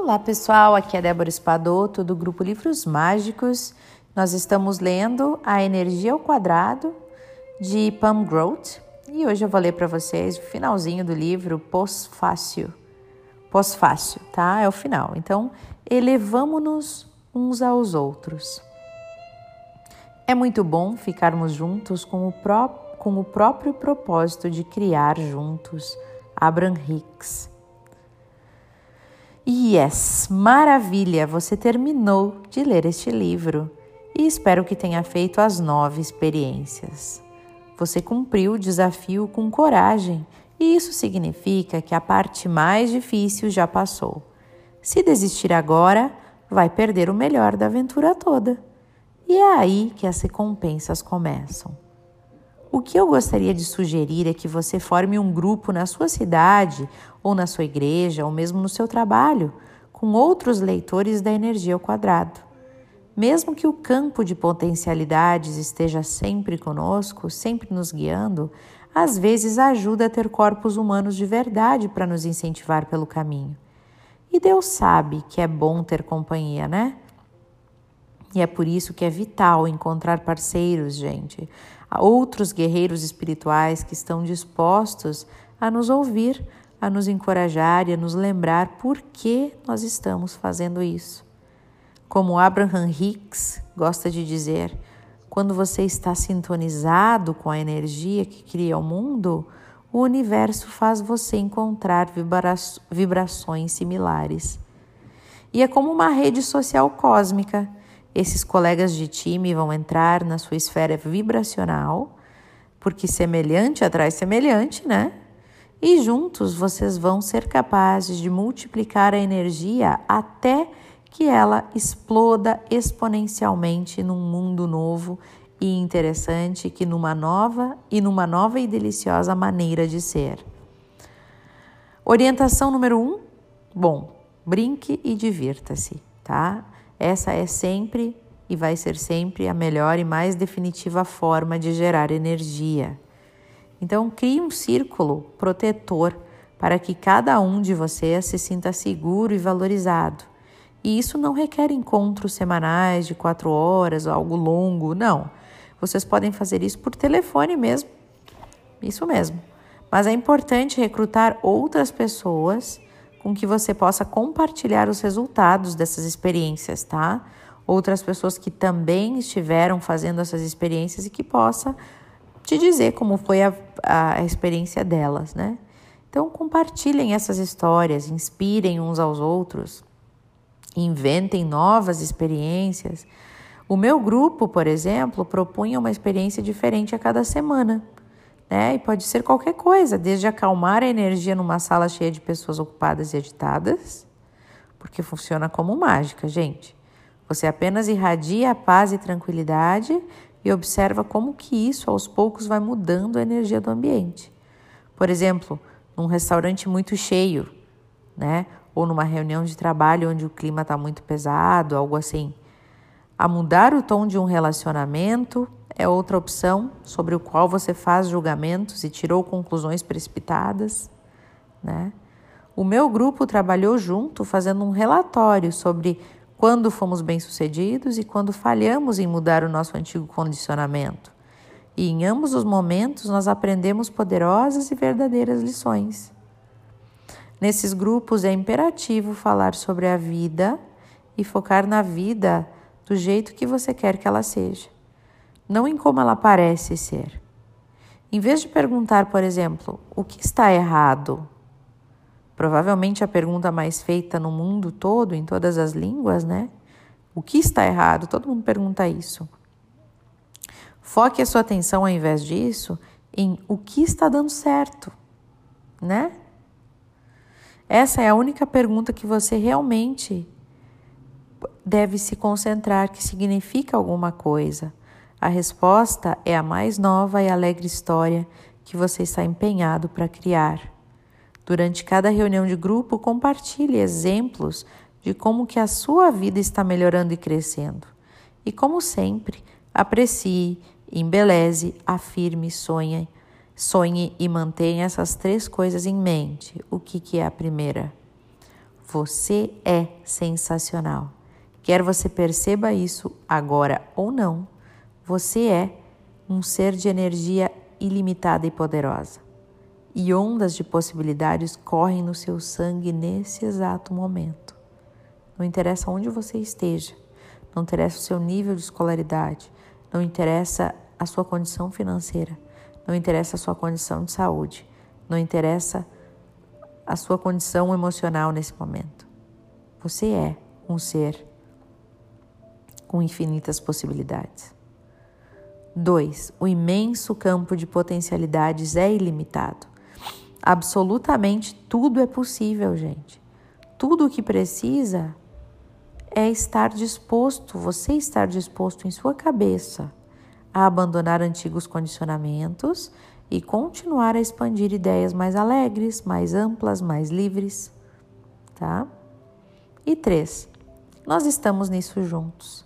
Olá pessoal, aqui é Débora Espadoto do grupo Livros Mágicos. Nós estamos lendo A Energia ao Quadrado de Pam Grote e hoje eu vou ler para vocês o finalzinho do livro Pós-Fácil. Pós-Fácil, tá? É o final. Então, elevamo-nos uns aos outros. É muito bom ficarmos juntos com o, pró com o próprio propósito de criar juntos. Abraham Hicks. Yes, maravilha! Você terminou de ler este livro e espero que tenha feito as nove experiências. Você cumpriu o desafio com coragem e isso significa que a parte mais difícil já passou. Se desistir agora, vai perder o melhor da aventura toda. E é aí que as recompensas começam. O que eu gostaria de sugerir é que você forme um grupo na sua cidade, ou na sua igreja, ou mesmo no seu trabalho, com outros leitores da energia ao quadrado. Mesmo que o campo de potencialidades esteja sempre conosco, sempre nos guiando, às vezes ajuda a ter corpos humanos de verdade para nos incentivar pelo caminho. E Deus sabe que é bom ter companhia, né? E é por isso que é vital encontrar parceiros, gente, outros guerreiros espirituais que estão dispostos a nos ouvir, a nos encorajar e a nos lembrar por que nós estamos fazendo isso. Como Abraham Hicks gosta de dizer, quando você está sintonizado com a energia que cria o mundo, o universo faz você encontrar vibra vibrações similares. E é como uma rede social cósmica esses colegas de time vão entrar na sua esfera vibracional, porque semelhante atrai semelhante, né? E juntos vocês vão ser capazes de multiplicar a energia até que ela exploda exponencialmente num mundo novo e interessante que numa nova e numa nova e deliciosa maneira de ser. Orientação número um: bom, brinque e divirta-se, tá? Essa é sempre e vai ser sempre a melhor e mais definitiva forma de gerar energia. Então, crie um círculo protetor para que cada um de vocês se sinta seguro e valorizado. E isso não requer encontros semanais de quatro horas ou algo longo, não. Vocês podem fazer isso por telefone mesmo. Isso mesmo. Mas é importante recrutar outras pessoas com que você possa compartilhar os resultados dessas experiências, tá? Outras pessoas que também estiveram fazendo essas experiências e que possa te dizer como foi a, a experiência delas, né? Então compartilhem essas histórias, inspirem uns aos outros, inventem novas experiências. O meu grupo, por exemplo, propunha uma experiência diferente a cada semana né? E pode ser qualquer coisa, desde acalmar a energia numa sala cheia de pessoas ocupadas e agitadas, porque funciona como mágica, gente. Você apenas irradia a paz e tranquilidade e observa como que isso aos poucos vai mudando a energia do ambiente. Por exemplo, num restaurante muito cheio, né? Ou numa reunião de trabalho onde o clima está muito pesado, algo assim. A mudar o tom de um relacionamento é outra opção sobre o qual você faz julgamentos e tirou conclusões precipitadas, né? O meu grupo trabalhou junto fazendo um relatório sobre quando fomos bem-sucedidos e quando falhamos em mudar o nosso antigo condicionamento. E em ambos os momentos nós aprendemos poderosas e verdadeiras lições. Nesses grupos é imperativo falar sobre a vida e focar na vida do jeito que você quer que ela seja não em como ela parece ser. Em vez de perguntar, por exemplo, o que está errado, provavelmente a pergunta mais feita no mundo todo, em todas as línguas, né? O que está errado? Todo mundo pergunta isso. Foque a sua atenção, ao invés disso, em o que está dando certo, né? Essa é a única pergunta que você realmente deve se concentrar, que significa alguma coisa. A resposta é a mais nova e alegre história que você está empenhado para criar. Durante cada reunião de grupo, compartilhe exemplos de como que a sua vida está melhorando e crescendo. E como sempre, aprecie, embeleze, afirme, sonhe, sonhe e mantenha essas três coisas em mente. O que, que é a primeira? Você é sensacional. Quer você perceba isso agora ou não, você é um ser de energia ilimitada e poderosa. E ondas de possibilidades correm no seu sangue nesse exato momento. Não interessa onde você esteja, não interessa o seu nível de escolaridade, não interessa a sua condição financeira, não interessa a sua condição de saúde, não interessa a sua condição emocional nesse momento. Você é um ser com infinitas possibilidades. 2. O imenso campo de potencialidades é ilimitado. Absolutamente tudo é possível, gente. Tudo o que precisa é estar disposto, você estar disposto em sua cabeça a abandonar antigos condicionamentos e continuar a expandir ideias mais alegres, mais amplas, mais livres, tá? E três, nós estamos nisso juntos.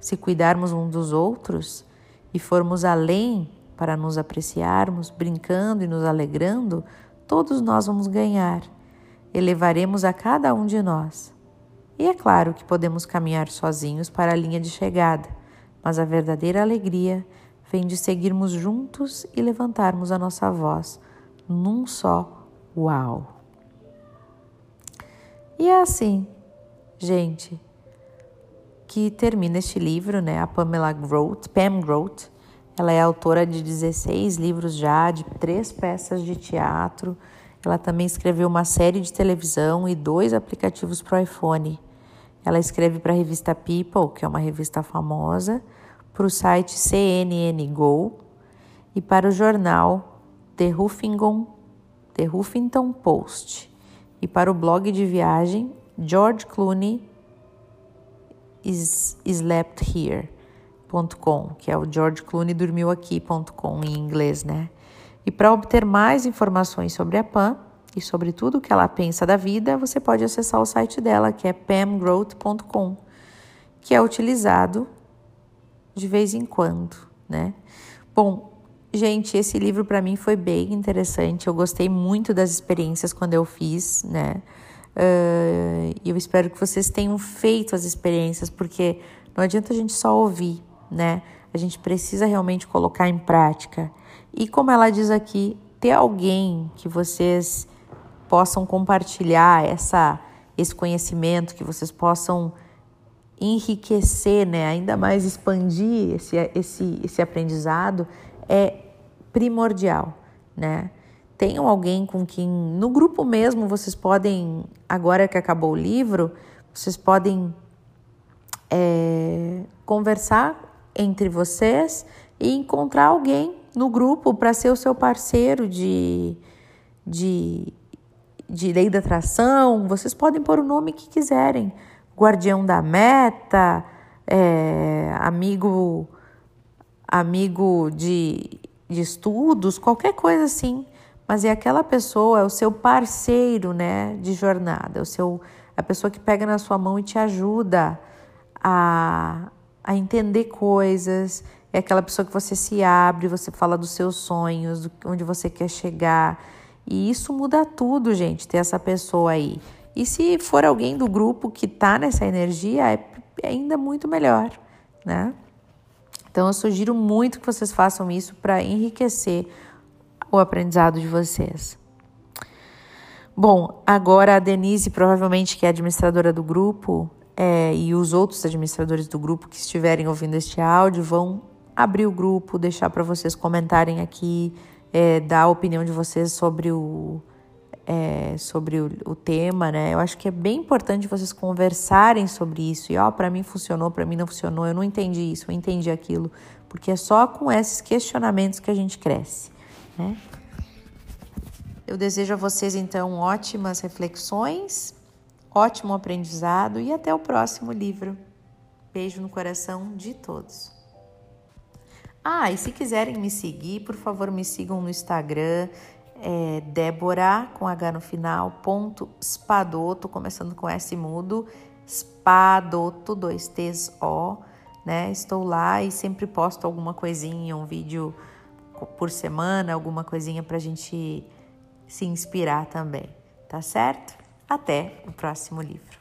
Se cuidarmos um dos outros e formos além para nos apreciarmos, brincando e nos alegrando, todos nós vamos ganhar. Elevaremos a cada um de nós. E é claro que podemos caminhar sozinhos para a linha de chegada, mas a verdadeira alegria vem de seguirmos juntos e levantarmos a nossa voz num só uau. E é assim, gente, que termina este livro, né? A Pamela Groth, Pam Groth. Ela é autora de 16 livros já, de três peças de teatro. Ela também escreveu uma série de televisão e dois aplicativos para o iPhone. Ela escreve para a revista People, que é uma revista famosa, para o site CNN Go e para o jornal The Huffington, The Huffington Post e para o blog de viagem George Clooney is, slept here.com, que é o George Clooney dormiu aqui.com em inglês, né? E para obter mais informações sobre a Pam e sobre tudo o que ela pensa da vida, você pode acessar o site dela, que é pamgrowth.com, que é utilizado de vez em quando, né? Bom, gente, esse livro para mim foi bem interessante. Eu gostei muito das experiências quando eu fiz, né? E eu espero que vocês tenham feito as experiências, porque não adianta a gente só ouvir, né? A gente precisa realmente colocar em prática. E como ela diz aqui, ter alguém que vocês possam compartilhar essa, esse conhecimento, que vocês possam enriquecer, né, ainda mais expandir esse, esse, esse aprendizado é primordial, né? Tenham alguém com quem, no grupo mesmo, vocês podem, agora que acabou o livro, vocês podem é, conversar entre vocês e encontrar alguém no grupo para ser o seu parceiro de, de, de lei da atração. Vocês podem pôr o nome que quiserem guardião da meta, é, amigo amigo de, de estudos, qualquer coisa assim. Mas é aquela pessoa, é o seu parceiro, né, de jornada, é o seu, a pessoa que pega na sua mão e te ajuda a, a entender coisas. É aquela pessoa que você se abre, você fala dos seus sonhos, onde você quer chegar. E isso muda tudo, gente, ter essa pessoa aí. E se for alguém do grupo que está nessa energia, é ainda muito melhor, né? Então eu sugiro muito que vocês façam isso para enriquecer o aprendizado de vocês. Bom, agora a Denise, provavelmente que é administradora do grupo, é, e os outros administradores do grupo que estiverem ouvindo este áudio vão abrir o grupo, deixar para vocês comentarem aqui, é, dar a opinião de vocês sobre o, é, sobre o, o, tema, né? Eu acho que é bem importante vocês conversarem sobre isso. E ó, para mim funcionou, para mim não funcionou, eu não entendi isso, eu entendi aquilo, porque é só com esses questionamentos que a gente cresce, né? Eu desejo a vocês então ótimas reflexões, ótimo aprendizado e até o próximo livro. Beijo no coração de todos. Ah, e se quiserem me seguir, por favor, me sigam no Instagram é Débora, com H no final, ponto Spadoto, começando com S mudo, Spadoto, dois T's O, né? Estou lá e sempre posto alguma coisinha, um vídeo por semana, alguma coisinha pra gente se inspirar também, tá certo? Até o próximo livro.